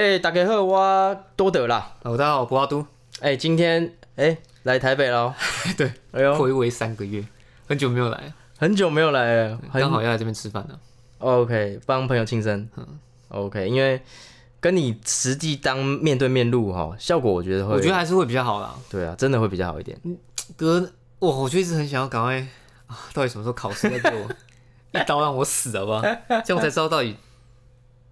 哎、大家好，我多德啦。哦，大家好，我阿都，哎、今天哎、来台北喽。对，哎呦，回违三个月，很久没有来，很久没有来了，很刚好要来这边吃饭呢。OK，帮朋友庆生。OK，因为跟你实际当面对面录哈，效果我觉得会，我觉得还是会比较好啦。对啊，真的会比较好一点。哥，哇，我就一直很想要赶快啊，到底什么时候考试再给我 一刀让我死，好不好？这样我才知道到底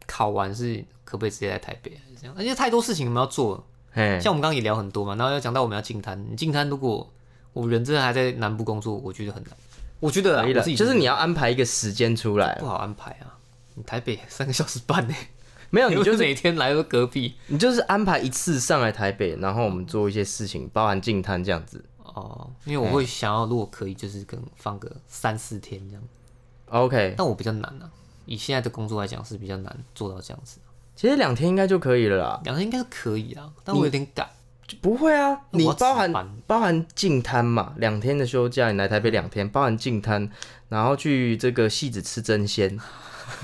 考完是可不可以直接来台北，这样？而且太多事情我们要做了，嘿，像我们刚刚也聊很多嘛，然后要讲到我们要进摊，你进摊如果我人真的还在南部工作，我觉得很难。我觉得就是你要安排一个时间出来不，好安排啊。你台北 三个小时半呢，没有，你 就是每天来都隔壁。你就是安排一次上来台北，然后我们做一些事情，包含进摊这样子。哦，因为我会想要，如果可以，就是跟放个三四天这样，OK，但我比较难啊。以现在的工作来讲是比较难做到这样子，其实两天应该就可以了啦。两天应该是可以啊，但我有点赶。不会啊，你包含包含进摊嘛，两天的休假，你来台北两天，包含进摊，然后去这个戏子吃真鲜，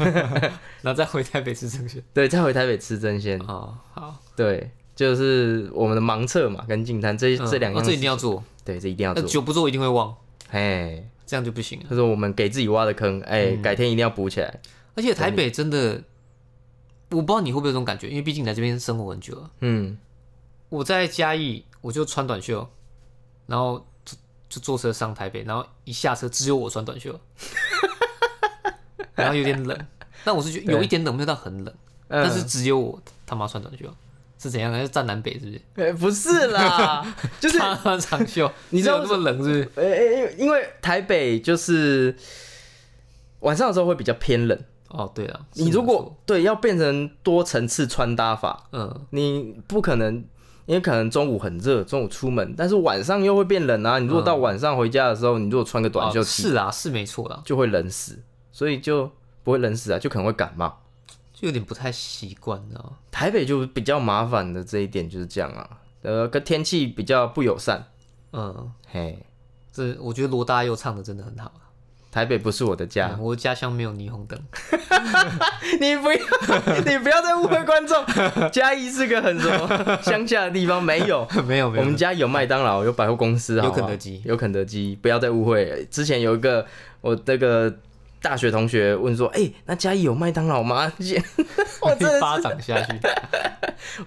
然后再回台北吃真鲜。对，再回台北吃真鲜，哦，好，对，就是我们的盲测嘛，跟进摊这、嗯这两样这一定要做，对，这一定要那做，久不做一定会忘，哎，这样就不行了。这是我们给自己挖的坑，哎、嗯。改天一定要补起来，而且台北真的，我不知道你会不会有这种感觉，因为毕竟你来这边生活很久了。嗯，我在嘉义，我就穿短袖，然后就就坐车上台北，然后一下车只有我穿短袖，然后有点冷，但我是觉得有一点冷，没有到很冷，嗯但是只有我他妈穿短袖，是怎样？的是站南北是不是？哎不是啦，就是他穿长袖，你知道有那么冷是不是？呃、因为因为台北就是晚上的时候会比较偏冷，哦，对了，你如果对要变成多层次穿搭法，嗯，你不可能，因为可能中午很热，中午出门，但是晚上又会变冷啊。你如果到晚上回家的时候，你如果穿个短袖哦，是啊，是没错啦，就会冷死，所以就不会冷死啊，就可能会感冒。就有点不太习惯，你知道吗？台北就比较麻烦的这一点就是这样啊，呃，跟天气比较不友善。嗯，嘿，这我觉得罗大佑唱的真的很好啊。台北不是我的家，嗯我家乡没有霓虹灯，你不要，你不要再误会观众。嘉义是个很什么乡下的地方，没有。没有没有我们家有麦当劳，有百货公司，有肯德基有肯德基，不要再误会。之前有一个我那个大学同学问说：“哎、那嘉义有麦当劳吗？”我真的一巴掌下去。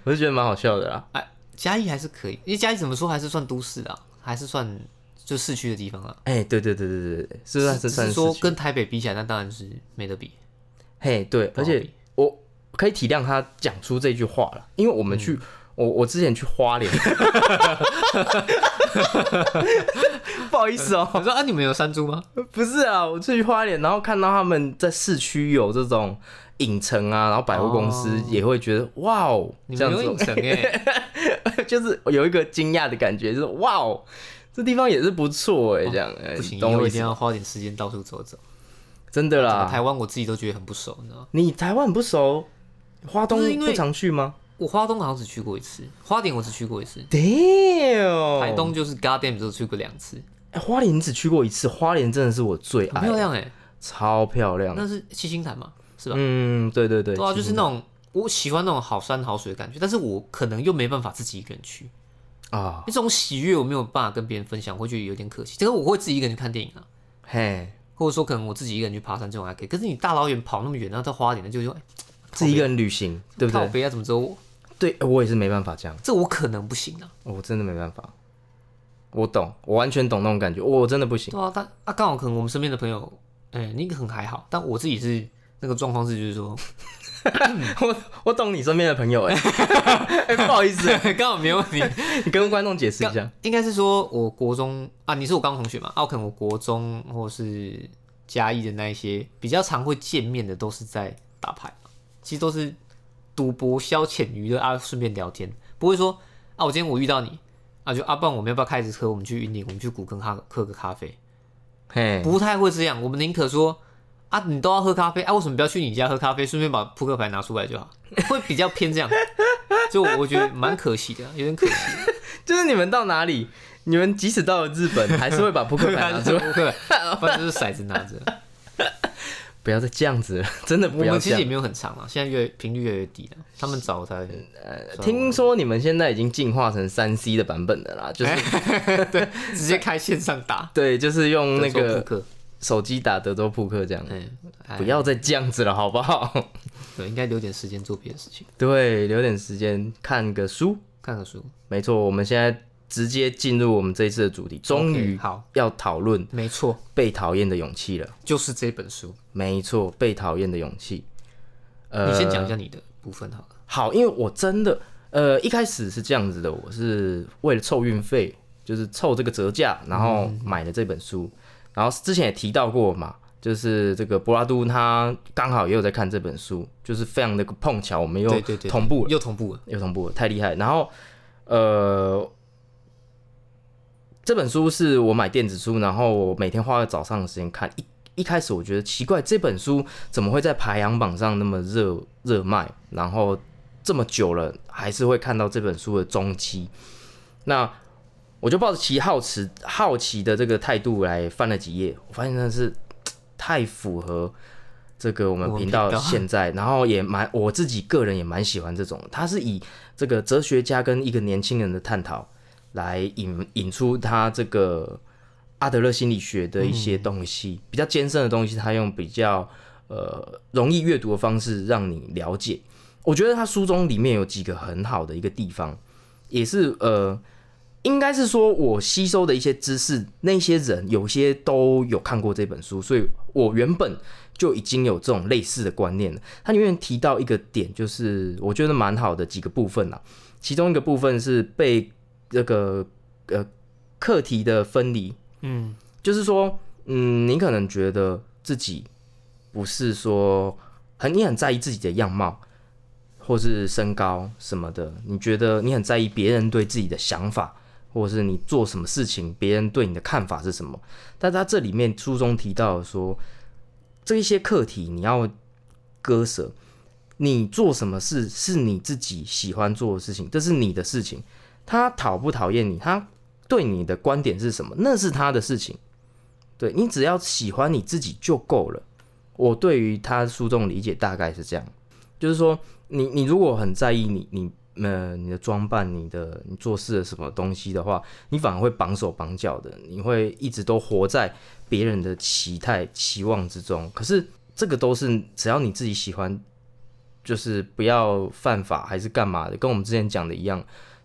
我是觉得蛮好笑的啦。哎，嘉义还是可以，因为嘉义怎么说还是算都市啊，还是算就市区的地方啊。哎、对对对对对对，是算算是说跟台北比起来，那当然是没得比。嘿对，而且我可以体谅他讲出这句话了，因为我们去。嗯我我之前去花莲 不好意思哦、我说啊，你们有山猪吗？不是啊，我去花莲，然后看到他们在市区有这种影城啊，然后百货公司哦也会觉得哇哦，你这样子们有影城哎，就是有一个惊讶的感觉，就是哇哦，这地方也是不错哎，这样哎不行，以懂我一定要花点时间到处走走。真的啦，台湾我自己都觉得很不熟，你知道吗？你台湾很不熟，花东不常去吗我花东好像只去过一次，花莲我只去过一次，？Damn，台东就是 Goddamn 只去过两次，哎花莲只去过一次，花莲真的是我最很爱，漂亮哎。超漂亮。那是七星潭嘛，是吧？嗯，对对对，对啊，就是那种我喜欢那种好山好水的感觉，但是我可能又没办法自己一个人去，啊，这种喜悦我没有办法跟别人分享，会觉得有点可惜。这个我会自己一个人去看电影啊，嘿，或者说可能我自己一个人去爬山这种还可以。可是你大老远跑那么远，然后再花点的就说，哎 自己一个人旅行，对不对？靠北啊，怎么只有我？对，我也是没办法这样。这我可能不行啊。我真的没办法，我懂，我完全懂那种感觉，我真的不行。对啊，但啊刚好可能我们身边的朋友，哎、你很还好，但我自己是那个状况是就是说，我我懂你身边的朋友哎、哎 不好意思，刚好没有你，你跟观众解释一下。应该是说我国中啊，你是我高中同学嘛？啊，我可能我国中或是嘉义的那一些比较常会见面的，都是在打牌，其实都是赌博消遣娱乐啊，顺便聊天，不会说啊，我今天我遇到你啊，就啊，不然我们要不要开着车，我们去云林，我们去古坑喝喝个咖啡？嘿，不太会这样，我们宁可说啊，你都要喝咖啡啊，为什么不要去你家喝咖啡，顺便把扑克牌拿出来就好？会比较偏这样，就我我觉得蛮可惜的，有点可惜。就是你们到哪里，你们即使到了日本，还是会把扑克牌拿出来。扑克牌，不然就是骰子拿着。不要再这样子了，真的不我要这样们其实也。没有很长了，现在越频率越来越低了。他们早才听说你们现在已经进化成三 C 的版本的啦，就是对、直接开线上打对，就是用那个克，手机打德州扑克这样。不要再这样子了，好不好？对，应该留点时间做别的事情，对，留点时间看个书。看个书。没错，我们现在直接进入我们这一次的主题，终于好，要讨论没错，被讨厌的勇气了。就是这本书。没错，被讨厌的勇气。呃，你先讲一下你的部分好了。好，因为我真的，呃，一开始是这样子的，我是为了凑运费，就是凑这个折价，然后买了这本书。然后之前也提到过嘛，就是这个柏拉图他刚好也有在看这本书，就是非常的碰巧，我们又同步了，又同步了。又同步了，太厉害。然后，呃，这本书是我买电子书，然后我每天花了早上的时间看。一一开始我觉得奇怪，这本书怎么会在排行榜上那么热热卖？然后这么久了，还是会看到这本书的踪迹。那我就抱着其好奇好奇的这个态度来翻了几页，我发现真的是 太符合这个我们频道现在，然后也蛮我自己个人也蛮喜欢这种，它是以这个哲学家跟一个年轻人的探讨来引引出他这个阿德勒心理学的一些东西，比较艰深的东西，他用比较呃容易阅读的方式让你了解。我觉得他书中里面有几个很好的一个地方，也是呃，应该是说我吸收的一些知识，那些人有些都有看过这本书，所以我原本就已经有这种类似的观念了。它里面提到一个点，就是我觉得蛮好的几个部分啦，其中一个部分是被这个呃课题的分离，嗯，就是说，嗯，你可能觉得自己不是说很你很在意自己的样貌，或是身高什么的，你觉得你很在意别人对自己的想法，或者是你做什么事情，别人对你的看法是什么？但他这里面书中提到说，这一些课题你要割舍，你做什么事是你自己喜欢做的事情，这是你的事情。他讨不讨厌你，他对你的观点是什么，那是他的事情。对你只要喜欢你自己就够了。我对于他书中理解大概是这样，就是说，你你如果很在意你你呃你的装扮、你的你做事的什么东西的话，你反而会绑手绑脚的，你会一直都活在别人的期待、期望之中。可是这个都是只要你自己喜欢，就是不要犯法还是干嘛的，跟我们之前讲的一样。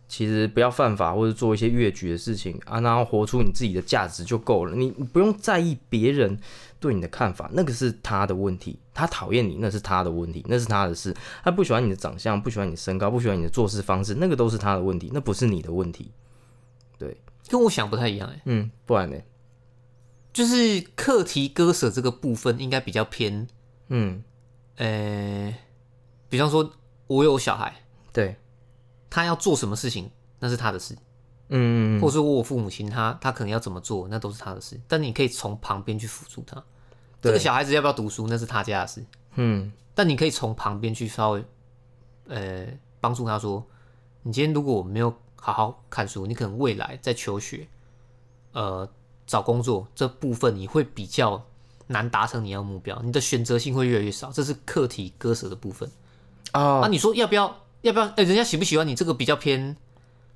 其实不要犯法或者做一些越矩的事情啊，然后活出你自己的价值就够了。你你不用在意别人对你的看法，那个是他的问题。他讨厌你，那是他的问题，那是他的事。他不喜欢你的长相，不喜欢你的身高，不喜欢你的做事方式，那个都是他的问题，那不是你的问题。对，跟我想不太一样哎，嗯，不然呢？就是课题割舍这个部分应该比较偏，嗯，呃，比方说我有小孩，对，他要做什么事情那是他的事，嗯，或者说我有父母亲他他可能要怎么做那都是他的事，但你可以从旁边去辅助他。这对个小孩子要不要读书那是他家的事，嗯，但你可以从旁边去稍微呃帮助他说，你今天如果我没有好好看书，你可能未来在求学，呃找工作这部分你会比较难达成你要目标，你的选择性会越来越少，这是课题割舍的部分。哦啊，你说要不要要不要？哎、人家喜不喜欢你这个比较偏，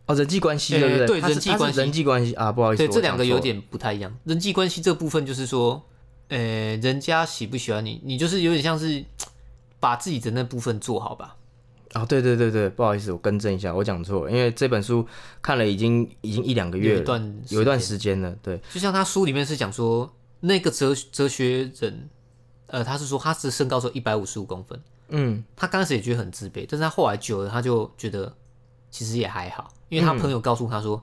哦，人际关系呃对不对？对人际关系人际关系啊，不好意思，对，我这两个有点不太一样。人际关系这部分就是说，呃，人家喜不喜欢你，你就是有点像是 把自己的那部分做好吧。哦，对对对对，不好意思，我更正一下，我讲错了，因为这本书看了已经已经一两个月了，有一段有一段时时间了，对，就像他书里面是讲说，那个哲哲学人，呃，他是说他是身高只有一百五十五公分，嗯，他刚开始也觉得很自卑，但是他后来久了，他就觉得其实也还好，因为他朋友告诉他说，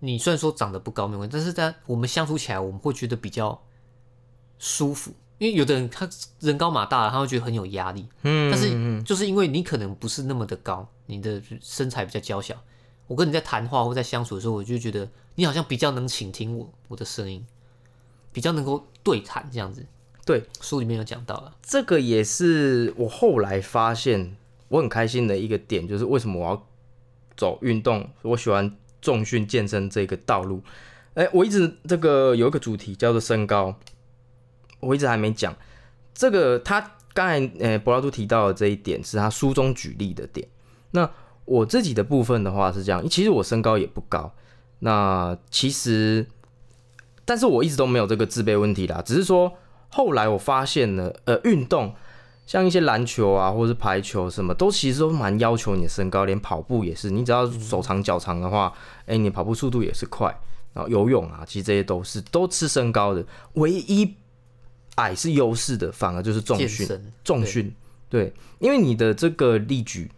你虽然说长得不高没有关系，但是在我们相处起来，我们会觉得比较舒服。因为有的人他人高马大了，他会觉得很有压力。嗯，但是就是因为你可能不是那么的高，你的身材比较娇小，我跟你在谈话或在相处的时候，我就觉得你好像比较能倾听我我的声音，比较能够对谈这样子。对，书里面有讲到了，这个也是我后来发现我很开心的一个点，就是为什么我要走运动，我喜欢重训健身这个道路。哎、我一直这个有一个主题叫做身高，我一直还没讲。这个他刚才呃柏拉图提到的这一点是他书中举例的点。那我自己的部分的话是这样，其实我身高也不高，那其实，但是我一直都没有这个自卑问题啦，只是说后来我发现了，呃，运动像一些篮球啊，或者是排球什么，都其实都蛮要求你的身高，连跑步也是，你只要手长脚长的话，哎、你跑步速度也是快，然后游泳啊，其实这些都是都吃身高的，唯一矮是优势的，反而就是重训。重训，对，因为你的这个力举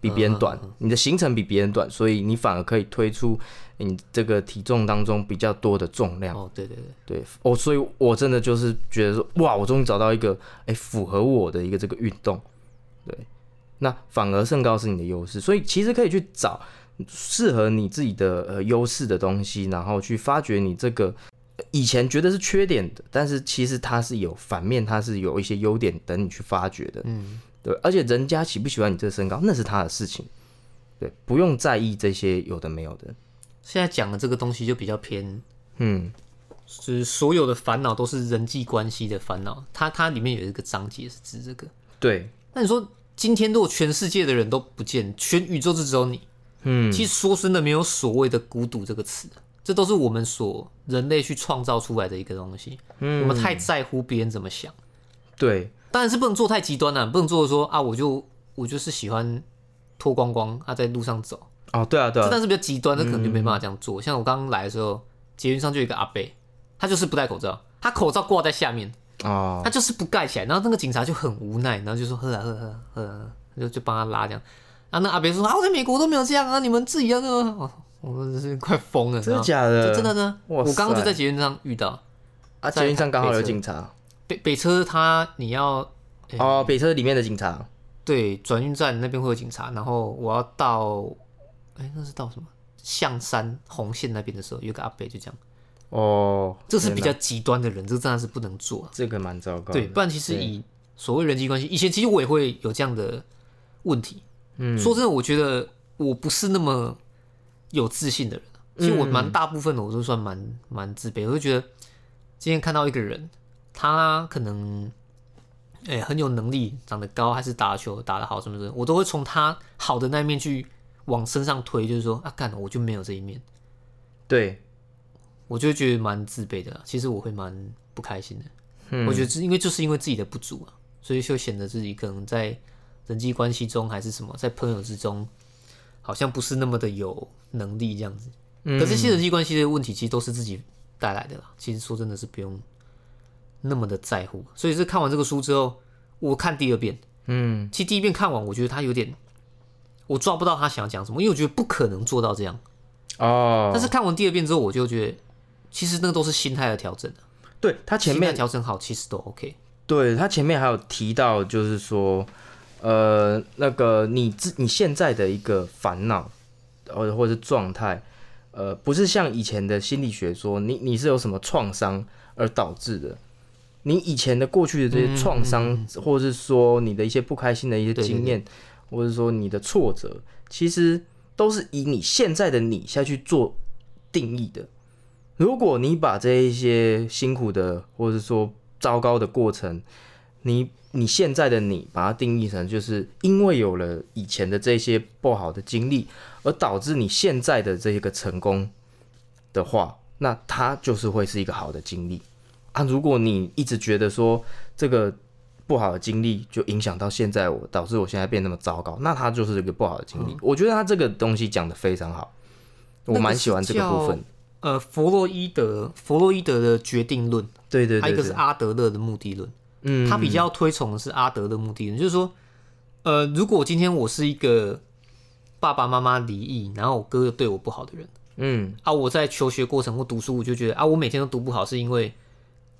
比别人嗯短，你的行程比别人短，所以你反而可以推出你这个体重当中比较多的重量。哦，对对对，对，哦，所以我真的就是觉得说，哇，我终于找到一个哎、符合我的一个这个运动，对，那反而身高是你的优势，所以其实可以去找适合你自己的呃优势的东西，然后去发掘你这个呃以前觉得是缺点的，但是其实它是有反面，它是有一些优点等你去发掘的，嗯，对，而且人家喜不喜欢你这个身高，那是他的事情，对，不用在意这些有的没有的，现在讲的这个东西就比较偏，嗯，就是所有的烦恼都是人际关系的烦恼。它它里面有一个章节是指这个。对，那你说今天如果全世界的人都不见，全宇宙就只有你，嗯，其实说真的没有所谓的孤独这个词，这都是我们所人类去创造出来的一个东西。嗯我们太在乎别人怎么想，对，当然是不能做太极端了、不能做说啊，我就我就是喜欢脱光光啊，在路上走，哦，对啊，对啊，这但是比较极端，那可能就没办法这样做。像我刚刚来的时候，捷运上就有一个阿伯，他就是不戴口罩，他口罩挂在下面，哦，他就是不盖起来，然后那个警察就很无奈，然后就说喝啊喝啊喝啊就就帮他拉这样。然后那阿伯说啊，我在美国都没有这样啊，你们自己要那个，哦我真的是快疯了，真的假的？真的呢。我刚刚就在捷运上遇到啊，在捷运上刚好有警察北北车他你要哦，北车里面的警察对转运站那边会有警察，然后我要到哎那是到什么象山红线那边的时候，有个阿伯就这样，哦，这是比较极端的人，这真的是不能做啊。这个蛮糟糕。对，不然其实以所谓人际关系，以前其实我也会有这样的问题。嗯，说真的，我觉得我不是那么有自信的人啊。其实我蛮大部分的我都算蛮蛮自卑，我就觉得今天看到一个人，他可能哎、很有能力，长得高，还是打球打得好什么的，我都会从他好的那一面去往身上推，就是说啊，干我就没有这一面，对，我就觉得蛮自卑的啊。其实我会蛮不开心的。嗯我觉得是因为就是因为自己的不足啊，所以就显得自己可能在人际关系中还是什么，在朋友之中，好像不是那么的有能力这样子。嗯可是这些人际关系的问题，其实都是自己带来的啦。其实说真的是不用那么的在乎。所以是看完这个书之后，我看第二遍，嗯，其实第一遍看完，我觉得他有点，我抓不到他想要讲什么，因为我觉得不可能做到这样。哦，但是看完第二遍之后，我就觉得，其实那个都是心态的调整啊对他前面调整好，其实都 OK。对他前面还有提到，就是说，呃，那个你自你现在的一个烦恼，或者或者是状态，呃，不是像以前的心理学说你你是有什么创伤而导致的。你以前的过去的这些创伤，或者是说你的一些不开心的一些经验，或者说你的挫折，其实都是以你现在的你下去做定义的。如果你把这一些辛苦的，或者说糟糕的过程，你你现在的你把它定义成就是因为有了以前的这些不好的经历，而导致你现在的这个成功的话，那它就是会是一个好的经历啊。如果你一直觉得说这个不好的经历就影响到现在我，导致我现在变那么糟糕，那它就是一个不好的经历。我觉得他这个东西讲的非常好，我蛮喜欢这个部分。呃，弗洛伊德，弗洛伊德的决定论，对对对对，还有一个是阿德勒的目的论。嗯，他比较推崇的是阿德的目的论，就是说，呃，如果今天我是一个爸爸妈妈离异，然后我哥哥对我不好的人嗯啊，我在求学过程或读书，我就觉得啊，我每天都读不好，是因为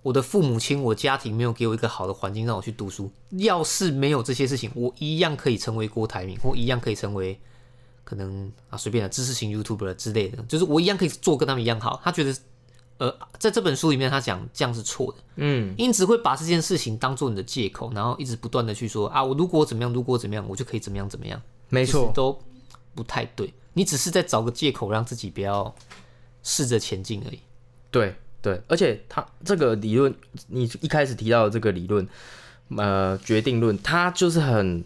我的父母亲、我家庭没有给我一个好的环境让我去读书。要是没有这些事情，我一样可以成为郭台铭，或一样可以成为可能啊随便的知识型 YouTuber 之类的，就是我一样可以做跟他们一样好。他觉得，呃，在这本书里面他讲这样是错的。嗯，因此会把这件事情当做你的借口，然后一直不断的去说啊，我如果怎么样，如果怎么样，我就可以怎么样怎么样，没错，都不太对。你只是在找个借口让自己不要试着前进而已。对对，而且他这个理论，你一开始提到的这个理论，呃决定论，它就是很，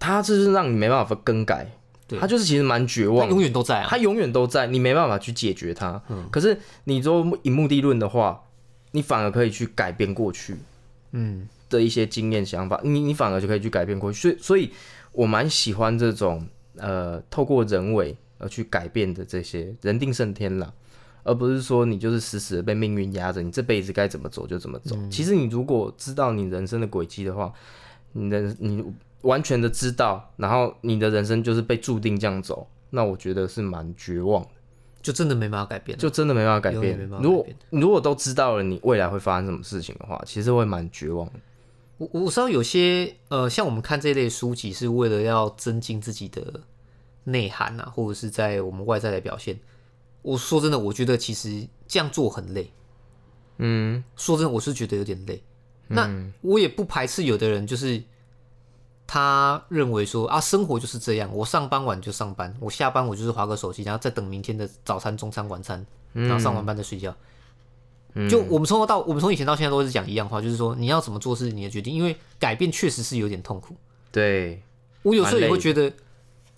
它就是让你没办法更改，对它就是其实蛮绝望他，永远都在啊。它永远都在，你没办法去解决他。嗯可是你说以目的论的话，你反而可以去改变过去嗯，的一些经验想法，你你反而就可以去改变过去。所以，所以我蛮喜欢这种呃，透过人为而去改变的这些人定胜天了。而不是说你就是死死的被命运压着，你这辈子该怎么走就怎么走。其实你如果知道你人生的轨迹的话，你的你完全的知道，然后你的人生就是被注定这样走，那我觉得是蛮绝望的。就真的没办法改变了。就真的没办法改变永远没办。法如果改变如果都知道了你未来会发生什么事情的话，其实会蛮绝望的。我我知道有些呃，像我们看这类书籍是为了要增进自己的内涵啊，或者是在我们外在的表现。我说真的，我觉得其实这样做很累。嗯，说真的，我是觉得有点累。那我也不排斥有的人，就是他认为说啊，生活就是这样，我上班晚就上班，我下班我就是划个手机，然后再等明天的早餐、中餐、晚餐，然后上完班再睡觉。就我们从头到我们从以前到现在都是讲一样话，就是说你要怎么做是你的决定，因为改变确实是有点痛苦。对，我有时候也会觉得，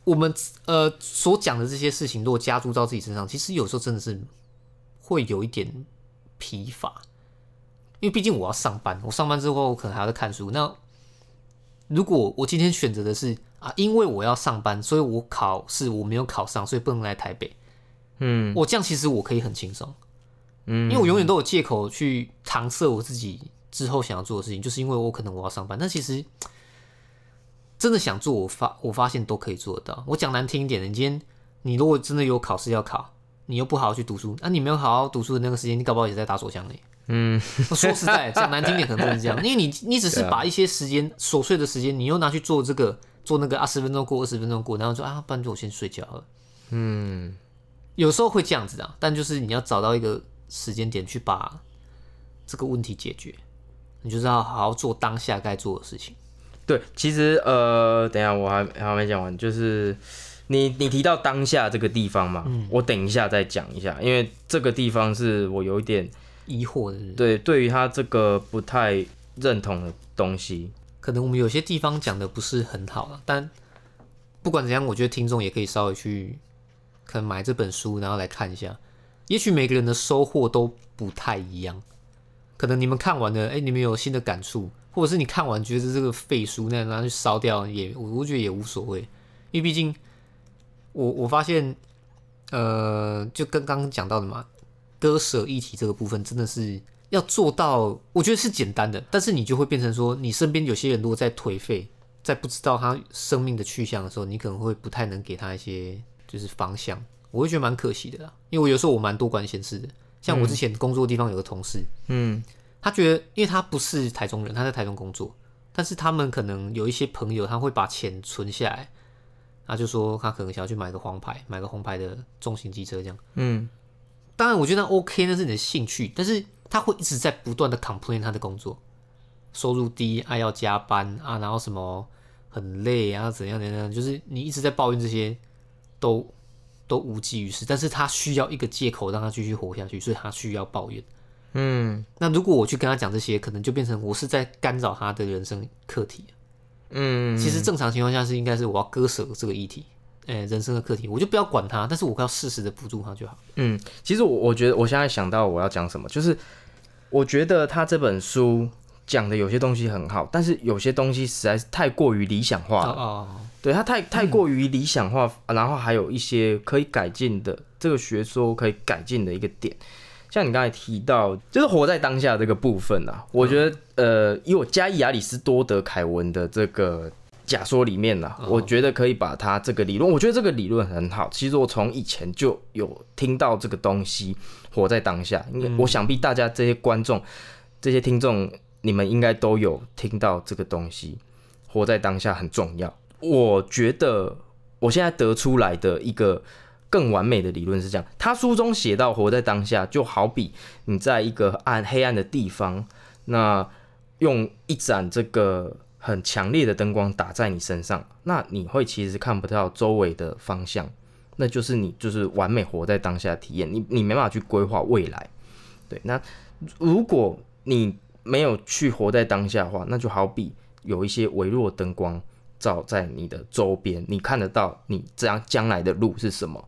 我们呃所讲的这些事情，如果加注到自己身上，其实有时候真的是会有一点疲乏，因为毕竟我要上班，我上班之后可能还要再看书。那如果我今天选择的是啊，因为我要上班，所以我考试我没有考上，所以不能来台北。嗯我这样其实我可以很轻松，嗯，因为我永远都有借口去搪塞我自己之后想要做的事情，就是因为我可能我要上班，但其实真的想做，我发我发现都可以做得到。我讲难听一点的，你今天你如果真的有考试要考，你又不好好去读书，那、你没有好好读书的那个时间，你搞不好也在打手枪呢。嗯，说实在，讲难听点，可能真是这样，因为你你只是把一些时间琐碎的时间，你又拿去做这个做那个啊，十分钟过，二十分钟过，然后说啊，不然就我先睡觉了。嗯，有时候会这样子的，但就是你要找到一个时间点去把这个问题解决，你就是要好好做当下该做的事情。对，其实呃，等一下我还还没讲完，就是你你提到当下这个地方嘛，我等一下再讲一下，因为这个地方是我有一点疑惑的对对于他这个不太认同的东西。可能我们有些地方讲的不是很好了，但不管怎样，我觉得听众也可以稍微去可能买这本书，然后来看一下，也许每个人的收获都不太一样。可能你们看完了，哎、你们有新的感触，或者是你看完觉得这个废书，那拿去烧掉也，我我觉得也无所谓，因为毕竟我我发现，呃，就跟刚刚讲到的嘛，割舍议题这个部分真的是要做到，我觉得是简单的，但是你就会变成说，你身边有些人如果在颓废，在不知道他生命的去向的时候，你可能会不太能给他一些就是方向，我会觉得蛮可惜的啦。因为我有时候我蛮多管闲事的，像我之前工作的地方有个同事，嗯他觉得，因为他不是台中人，他在台中工作，但是他们可能有一些朋友，他会把钱存下来，他就说他可能想要去买个黄牌，买个红牌的重型机车这样。嗯当然，我觉得那 OK，那是你的兴趣，但是他会一直在不断的 complain 他的工作，收入低啊，要加班啊，然后什么很累啊，怎样怎样，就是你一直在抱怨这些，都都无济于事。但是他需要一个借口让他继续活下去，所以他需要抱怨。嗯那如果我去跟他讲这些，可能就变成我是在干扰他的人生课题。嗯，其实正常情况下是应该是我要割舍这个议题，诶、人生的课题，我就不要管它，但是我要适时的辅助它就好。嗯，其实我我觉得我现在想到我要讲什么，就是我觉得他这本书讲的有些东西很好，但是有些东西实在是太过于理想化了。哦哦，对他太太过于理想化，然后还有一些可以改进的这个学说可以改进的一个点，像你刚才提到，就是活在当下这个部分啊，我觉得呃，以我加以亚里士多德凯文的这个假说里面呢、我觉得可以把它这个理论，我觉得这个理论很好。其实我从以前就有听到这个东西，活在当下。因为我想必大家这些观众、这些听众，你们应该都有听到这个东西，活在当下很重要。我觉得我现在得出来的一个更完美的理论是这样：他书中写到，活在当下，就好比你在一个暗黑暗的地方，那用一盏这个很强烈的灯光打在你身上，那你会其实看不到周围的方向，那就是你就是完美活在当下体验，你你没办法去规划未来。对，那如果你没有去活在当下的话，那就好比有一些微弱灯光照在你的周边，你看得到你这样将来的路是什么。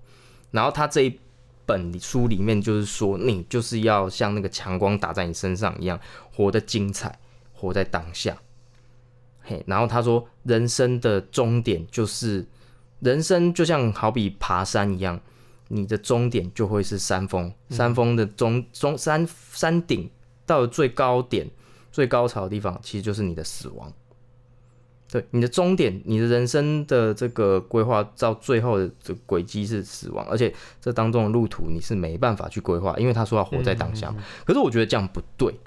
然后他这一本书里面就是说，你就是要像那个强光打在你身上一样，活得精彩，活在当下。嘿，然后他说，人生的终点就是人生就像好比爬山一样，你的终点就会是山峰，山峰的中中山山顶到了最高点、最高潮的地方，其实就是你的死亡。对，你的终点，你的人生的这个规划到最后的这轨迹是死亡，而且这当中的路途你是没办法去规划，因为他说要活在当下。可是我觉得这样不对，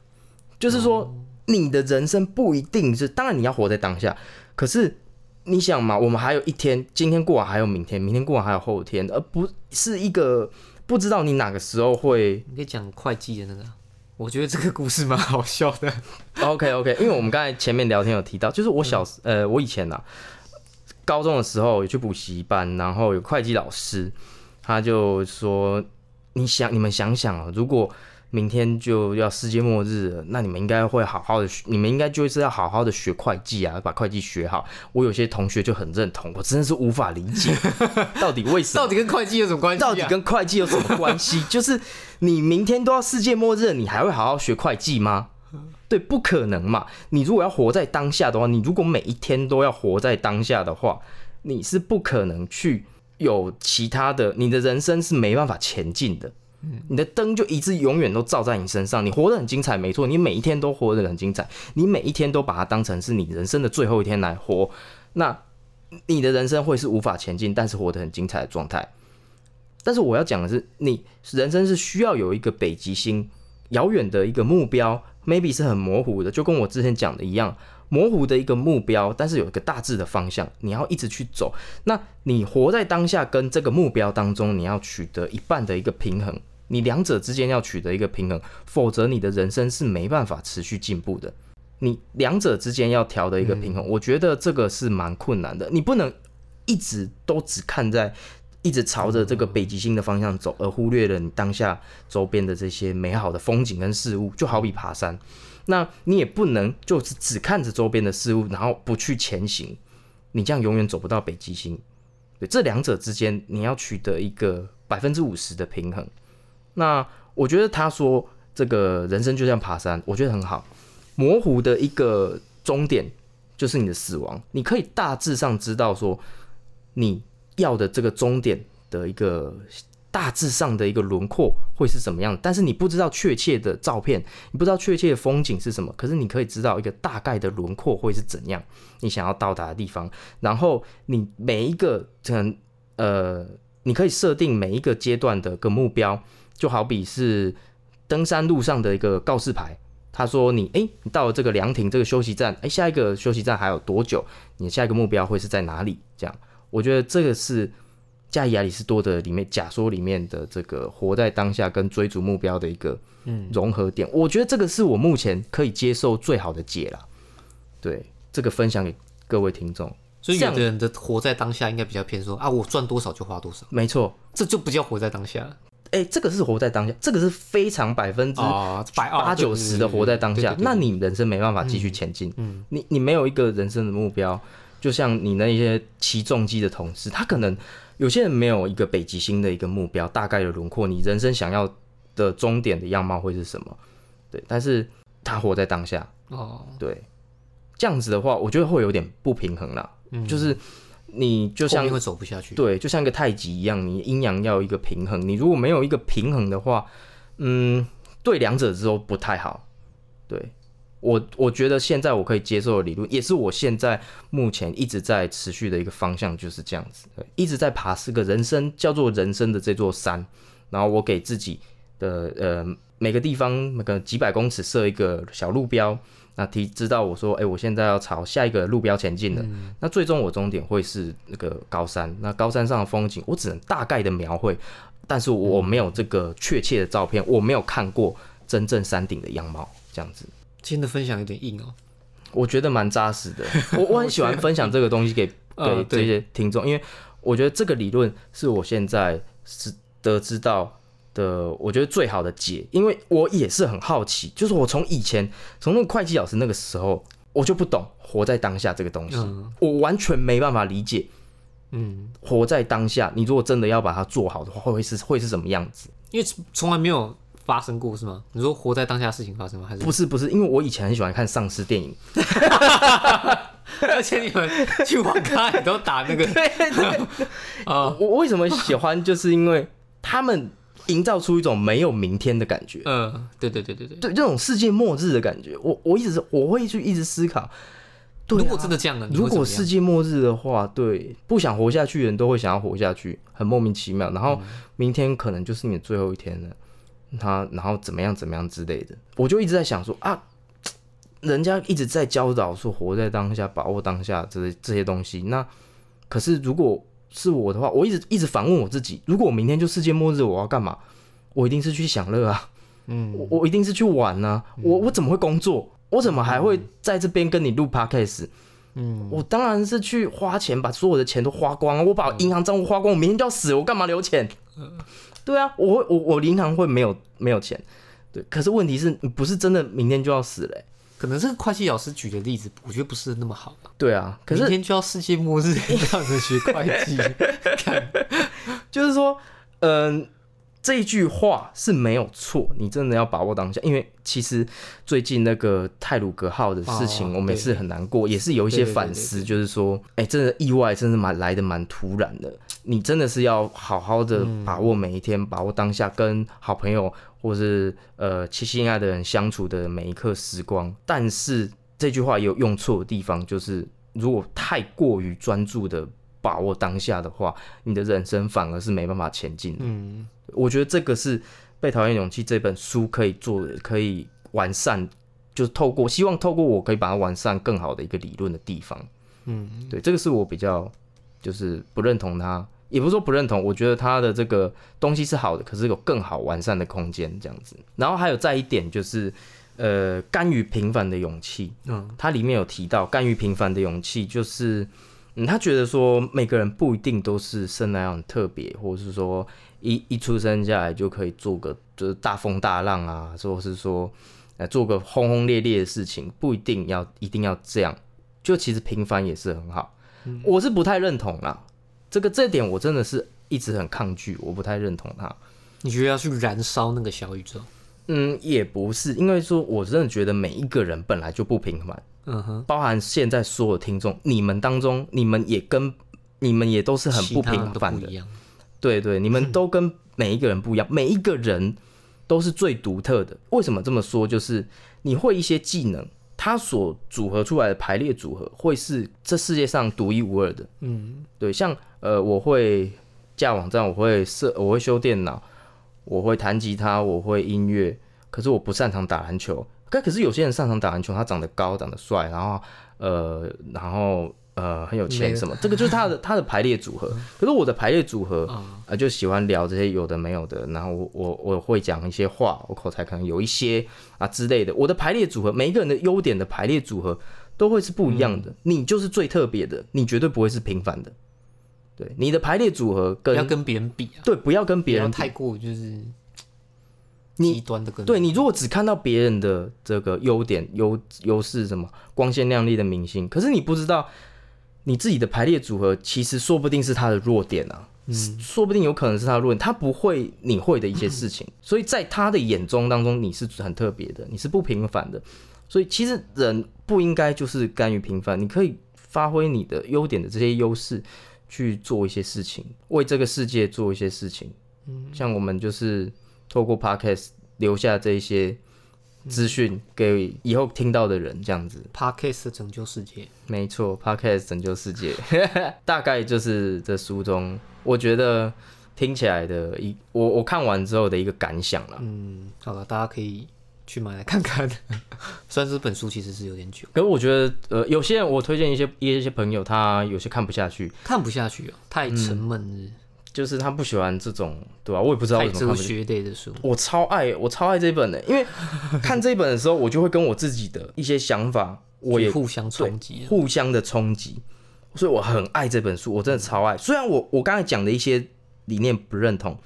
就是说你的人生不一定是，当然你要活在当下，可是你想嘛，我们还有一天，今天过完还有明天，明天过完还有后天，而不是一个不知道你哪个时候会。你可以讲会计的那个。我觉得这个故事蛮好笑的。OK OK，因为我们刚才前面聊天有提到，就是我小呃，我以前呐，高中的时候有去补习班，然后有会计老师，他就说：“你想，你们想想啊，如果……”明天就要世界末日了，那你们应该会好好的，你们应该就是要好好的学会计啊，把会计学好。我有些同学就很认同，我真的是无法理解，到底为什么？到底跟会计有什么关系？到底跟会计有什么关系？就是你明天都要世界末日，你还会好好学会计吗？对，不可能嘛！你如果要活在当下的话，你如果每一天都要活在当下的话，你是不可能去有其他的，你的人生是没办法前进的。你的灯就一直永远都照在你身上，你活得很精彩，没错，你每一天都活得很精彩，你每一天都把它当成是你人生的最后一天来活，那你的人生会是无法前进，但是活得很精彩的状态。但是我要讲的是，你人生是需要有一个北极星，遥远的一个目标，maybe 是很模糊的，就跟我之前讲的一样，模糊的一个目标，但是有一个大致的方向，你要一直去走。那你活在当下跟这个目标当中，你要取得一半的一个平衡。你两者之间要取得一个平衡，否则你的人生是没办法持续进步的。你两者之间要调的一个平衡，我觉得这个是蛮困难的。你不能一直都只看在一直朝着这个北极星的方向走，而忽略了你当下周边的这些美好的风景跟事物。就好比爬山，那你也不能就是只看着周边的事物，然后不去前行。你这样永远走不到北极星。对，这两者之间你要取得一个百分之五十的平衡。那我觉得他说这个人生就像爬山，我觉得很好。模糊的一个终点就是你的死亡，你可以大致上知道说你要的这个终点的一个大致上的一个轮廓会是什么样，但是你不知道确切的照片，你不知道确切的风景是什么，可是你可以知道一个大概的轮廓会是怎样，你想要到达的地方，然后你每一个可能呃，你可以设定每一个阶段的个目标。就好比是登山路上的一个告示牌，他说你哎，你到了这个凉亭这个休息站，哎，下一个休息站还有多久？你下一个目标会是在哪里？这样，我觉得这个是加亚里士多德里面假说里面的这个活在当下跟追逐目标的一个嗯融合点。我觉得这个是我目前可以接受最好的解了。对，这个分享给各位听众。所以有的人的活在当下应该比较偏说啊，我赚多少就花多少。没错，这就不叫活在当下。哎，这个是活在当下，这个是非常百分之八九十的活在当下。那你人生没办法继续前进，嗯，你你没有一个人生的目标，就像你那些骑重机的同事，他可能有些人没有一个北极星的一个目标，大概的轮廓，你人生想要的终点的样貌会是什么？对，但是他活在当下，哦，对，这样子的话，我觉得会有点不平衡了，就是。你就像会走不下去，对，就像一个太极一样，你阴阳要一个平衡。你如果没有一个平衡的话，嗯，对两者之后不太好。对我，我觉得现在我可以接受的理论，也是我现在目前一直在持续的一个方向，就是这样子，对，一直在爬是个人生叫做人生的这座山。然后我给自己的呃每个地方每个几百公尺设一个小路标。那提知道我说，哎，我现在要朝下一个路标前进了。那最终我终点会是那个高山。那高山上的风景，我只能大概的描绘，但是我没有这个确切的照片，我没有看过真正山顶的样貌。这样子，今天的分享有点硬哦，我觉得蛮扎实的。我我很喜欢分享这个东西给给这些听众，因为我觉得这个理论是我现在是得知到的，我觉得最好的解，因为我也是很好奇，就是我从以前从那个会计老师那个时候，我就不懂活在当下这个东西，嗯我完全没办法理解嗯，活在当下。你如果真的要把它做好的话，会会是会是什么样子？因为从来没有发生过是吗？你说活在当下的事情发生吗？还是不是不是，因为我以前很喜欢看丧尸电影，而且你们去网咖也都打那个 啊，我为什么喜欢，就是因为他们营造出一种没有明天的感觉。嗯，对对对对对。对这种世界末日的感觉，我我一直是我会去一直思考，对啊如果真的这样呢？如果世界末日的话，对不想活下去的人都会想要活下去，很莫名其妙。然后明天可能就是你的最后一天了，他然后怎么样怎么样之类的，我就一直在想说啊，人家一直在教导说活在当下，把握当下这这些东西。那可是如果是我的话，我一直一直反问我自己，如果我明天就世界末日，我要干嘛？我一定是去享乐啊。嗯，我我一定是去玩呢、我我怎么会工作？我怎么还会在这边跟你录 podcast？嗯，我当然是去花钱，把所有的钱都花光啊！我把银行账户花光，我明天就要死，我干嘛留钱？对啊，我会我我银行会没有没有钱，对。可是问题是你不是真的明天就要死嘞欸、可能这个会计老师举的例子，我觉得不是那么好吧。对啊，可是明天就要世界末日，这样子学会计，就是说，嗯、这一句话是没有错，你真的要把握当下，因为其实最近那个泰鲁格号的事情，哦我们也是很难过，也是有一些反思，就是说，哎、真的意外，真的蛮来的蛮突然的，你真的是要好好的把握每一天，把握当下，跟好朋友或是呃亲心爱的人相处的每一刻时光。但是这句话也有用错的地方，就是如果太过于专注的把握当下的话，你的人生反而是没办法前进的。嗯，我觉得这个是《被讨厌勇气》这本书可以做的，可以完善，就是透过希望透过我可以把它完善更好的一个理论的地方。嗯，对，这个是我比较就是不认同它，也不是说不认同，我觉得它的这个东西是好的，可是有更好完善的空间这样子。然后还有再一点就是，呃，甘于平凡的勇气。嗯，它里面有提到甘于平凡的勇气，就是，嗯，他觉得说每个人不一定都是生来很特别，或者是说一一出生下来就可以做个就是大风大浪啊，或者是说，呃，做个轰轰烈烈的事情，不一定要一定要这样，就其实平凡也是很好。我是不太认同啦，这个这点我真的是一直很抗拒，我不太认同他。你觉得要去燃烧那个小宇宙？嗯，也不是，因为说我真的觉得每一个人本来就不平凡。嗯哼，包含现在所有听众，你们当中，你们也跟你们也都是很不平凡的。对对，你们都跟每一个人不一样，每一个人都是最独特的。为什么这么说？就是你会一些技能，它所组合出来的排列组合，会是这世界上独一无二的。嗯，对，像呃，我会架网站，我会设，我会修电脑，我会弹吉他，我会音乐，可是我不擅长打篮球。可可是有些人擅长打篮球，他长得高，长得帅，然后呃，然后呃很有钱什么，这个就是他的 他的排列组合。可是我的排列组合，呃，就喜欢聊这些有的没有的，然后我我我会讲一些话，我口才可能有一些啊之类的。我的排列组合，每一个人的优点的排列组合都会是不一样的。你就是最特别的，你绝对不会是平凡的。对，你的排列组合跟要跟别人比啊，对，不要跟别人比太过就是你极端的跟对你如果只看到别人的这个优点、优优势什么光鲜亮丽的明星，可是你不知道你自己的排列组合其实说不定是他的弱点啊，嗯，说不定有可能是他的弱点，他不会你会的一些事情，所以在他的眼中当中你是很特别的，你是不平凡的，所以其实人不应该就是甘于平凡，你可以发挥你的优点的这些优势去做一些事情，为这个世界做一些事情，嗯，像我们就是。透过 podcast 留下这一些资讯给以后听到的人，这样子。podcast 拯救世界。没错，podcast 拯救世界，大概就是这书中我觉得听起来的一我我看完之后的一个感想了。嗯，好了，大家可以去买来看看。虽然这本书其实是有点久，可是我觉得，呃，有些人我推荐一些一些朋友，他有些看不下去，看不下去哦，太沉闷了，就是他不喜欢这种，对吧、我也不知道为什么看不下去。学类的书。我超爱，我超爱这本的，因为 看这本的时候，我就会跟我自己的一些想法，我也互相冲击。互相的冲击，所以我很爱这本书，我真的超爱。虽然我我刚才讲的一些理念不认同，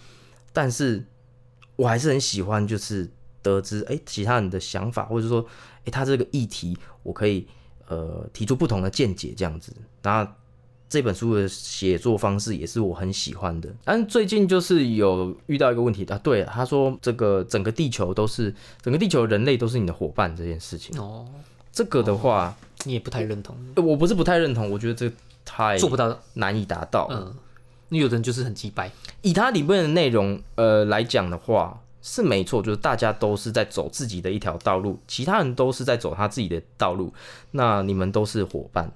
但是我还是很喜欢，就是得知哎、其他人的想法，或者说哎、他这个议题我可以呃提出不同的见解这样子。那这本书的写作方式也是我很喜欢的。但最近就是有遇到一个问题啊，对，他说这个整个地球都是整个地球人类都是你的伙伴这件事情，哦，这个的话、你也不太认同，呃我不是不太认同，我觉得这太做不到。难以达到。嗯，你有的人就是很鸡掰。以它里面的内容呃来讲的话，是没错，就是大家都是在走自己的一条道路，其他人都是在走他自己的道路，那你们都是伙伴，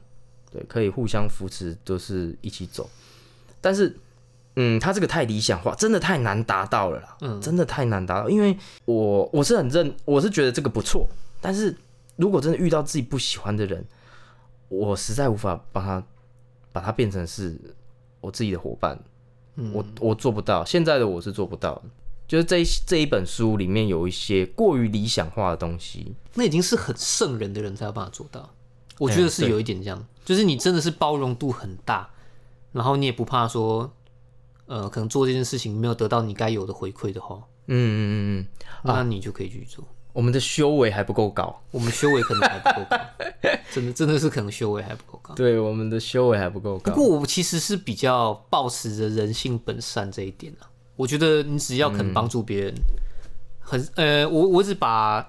对，可以互相扶持，都是一起走。但是，嗯，他这个太理想化，真的太难达到了啦，嗯真的太难达到，因为我我是很认，我是觉得这个不错，但是如果真的遇到自己不喜欢的人，我实在无法把他把他变成是我自己的伙伴。我我做不到，现在的我是做不到的。就是这一这一本书里面有一些过于理想化的东西，那已经是很圣人的人才有办法做到。我觉得是有一点这样，就是你真的是包容度很大，然后你也不怕说，呃，可能做这件事情没有得到你该有的回馈的话，嗯嗯嗯嗯，那你就可以去做。我们的修为还不够高，我们修为可能还不够高，真的真的是可能修为还不够高。对，我们的修为还不够高。不过我其实是比较保持着人性本善这一点啊。我觉得你只要肯帮助别人，很呃，我我只把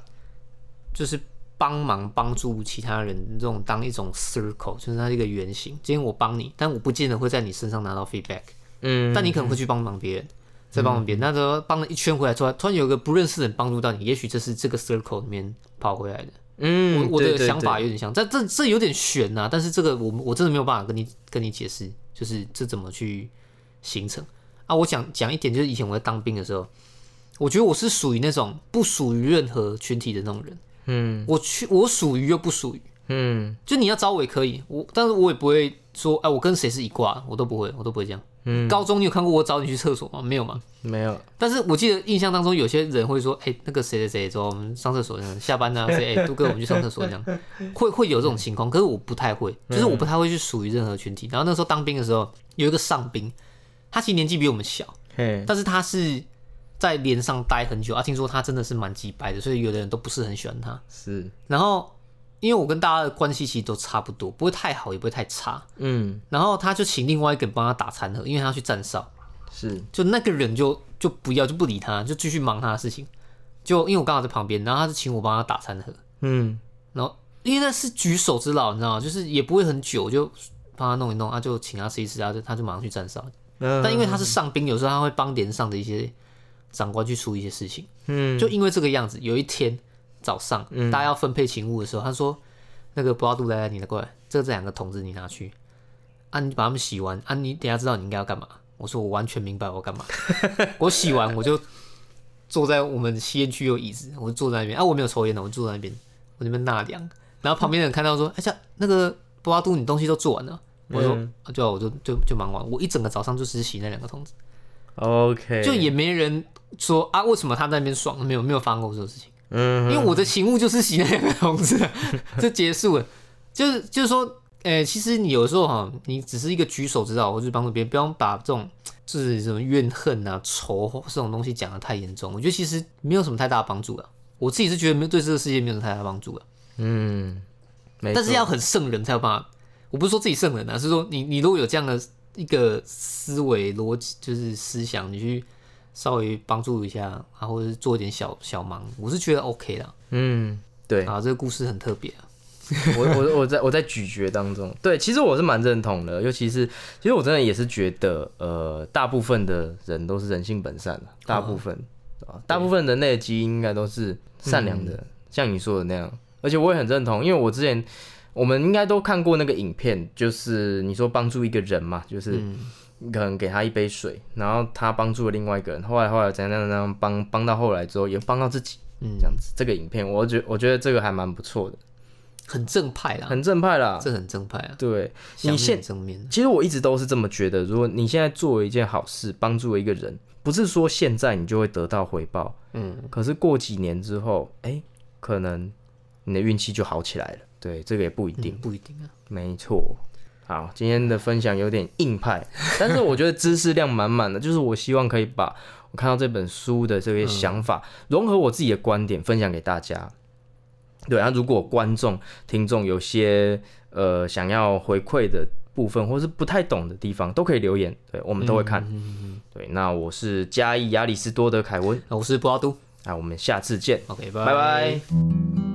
就是帮忙帮助其他人这种当一种 circle，就是它是一个圆形。今天我帮你，但我不见得会在你身上拿到 feedback，嗯，但你可能会去帮忙别人。再帮忙别人，那时候帮了一圈回来，突然突然有个不认识的人帮助到你，也许这是这个 circle 里面跑回来的。嗯，我我的想法有点像，这这这有点悬呐、但是这个我我真的没有办法跟你跟你解释，就是这怎么去形成啊？我想讲一点，就是以前我在当兵的时候，我觉得我是属于那种不属于任何群体的那种人，嗯我去我属于又不属于，嗯就你要找我也可以，我但是我也不会说，哎，我跟谁是一挂，我都不会，我都不会这样。嗯，高中你有看过我找你去厕所吗？没有吗？没有，但是我记得印象当中，有些人会说：“哎、那个谁谁谁，走，我们上厕所。下班呢、谁哎，杜哥，我们去上厕所这样。”会会有这种情况，可是我不太会，就是我不太会去属于任何群体。然后那时候当兵的时候，有一个上兵，他其实年纪比我们小，嘿，但是他是在连上待很久啊。听说他真的是蛮鸡掰的，所以有的人都不是很喜欢他。是，然后因为我跟大家的关系其实都差不多，不会太好，也不会太差。嗯然后他就请另外一个人帮他打餐盒，因为他要去站哨。是，就那个人就就不要就不理他，就继续忙他的事情。就因为我刚好在旁边，然后他就请我帮他打餐盒，嗯然后因为那是举手之劳，你知道吗？就是也不会很久，就帮他弄一弄，啊，就请他吃一吃，啊，就他就马上去站哨。嗯但因为他是上兵，有时候他会帮连上的一些长官去处理一些事情。嗯就因为这个样子，有一天早上、大家要分配勤务的时候，他说：“那个布拉杜来来，你来过来，这这两个桶子你拿去，啊，你把他们洗完，啊，你等下知道你应该要干嘛。”我说：“我完全明白我干嘛。我洗完我就坐在我们吸烟区有椅子，我就坐在那边啊，我没有抽烟的，我就坐在那边，我那边纳凉。然后旁边的人看到说：‘ 哎、像那个布拉杜，你东西都做完了。’我说：‘啊，对啊，我就就就忙完，我一整个早上就只洗那两个桶子。’” OK，就也没人说啊，为什么他在那边爽？没有没有发生过这种事情，嗯因为我的情物就是洗那两个桶子，就结束了。就是就是说，呃、其实你有时候哈，你只是一个举手之劳，或是帮助别人，不要把这种就是什么怨恨啊、仇这种东西讲的太严重。我觉得其实没有什么太大的帮助啊。我自己是觉得没有对这个世界没有什么太大的帮助啊。嗯，没但是要很圣人才有办法。我不是说自己圣人啊，是说你你如果有这样的一个思维逻辑，就是思想，你去稍微帮助一下，啊，或者是做一点小小忙，我是觉得 OK 的。嗯对，啊，这个故事很特别啊。我我我在我在咀嚼当中，对，其实我是蛮认同的，尤其是其实我真的也是觉得，呃，大部分的人都是人性本善的，大部分啊，大部分人类的基因应该都是善良的，像你说的那样，而且我也很认同，因为我之前我们应该都看过那个影片，就是你说帮助一个人嘛，就是可能给他一杯水，然后他帮助了另外一个人，后来后来怎样怎样怎样帮帮到后来之后也帮到自己，嗯这样子，这个影片我觉我觉得这个还蛮不错的，很正派啦，很正派啦，这很正派啊。对。你现很正面，其实我一直都是这么觉得，如果你现在做了一件好事，帮助了一个人，不是说现在你就会得到回报，嗯，可是过几年之后，哎、可能你的运气就好起来了。对，这个也不一定。嗯不一定啊。没错。好，今天的分享有点硬派，但是我觉得知识量满满的，就是我希望可以把我看到这本书的这些想法，融合我自己的观点分享给大家。对啊，如果观众、听众有些呃想要回馈的部分，或是不太懂的地方，都可以留言，对我们都会看。对，那我是嘉义亚里士多德凯文，我是布拉都，那我们下次见，OK，拜拜。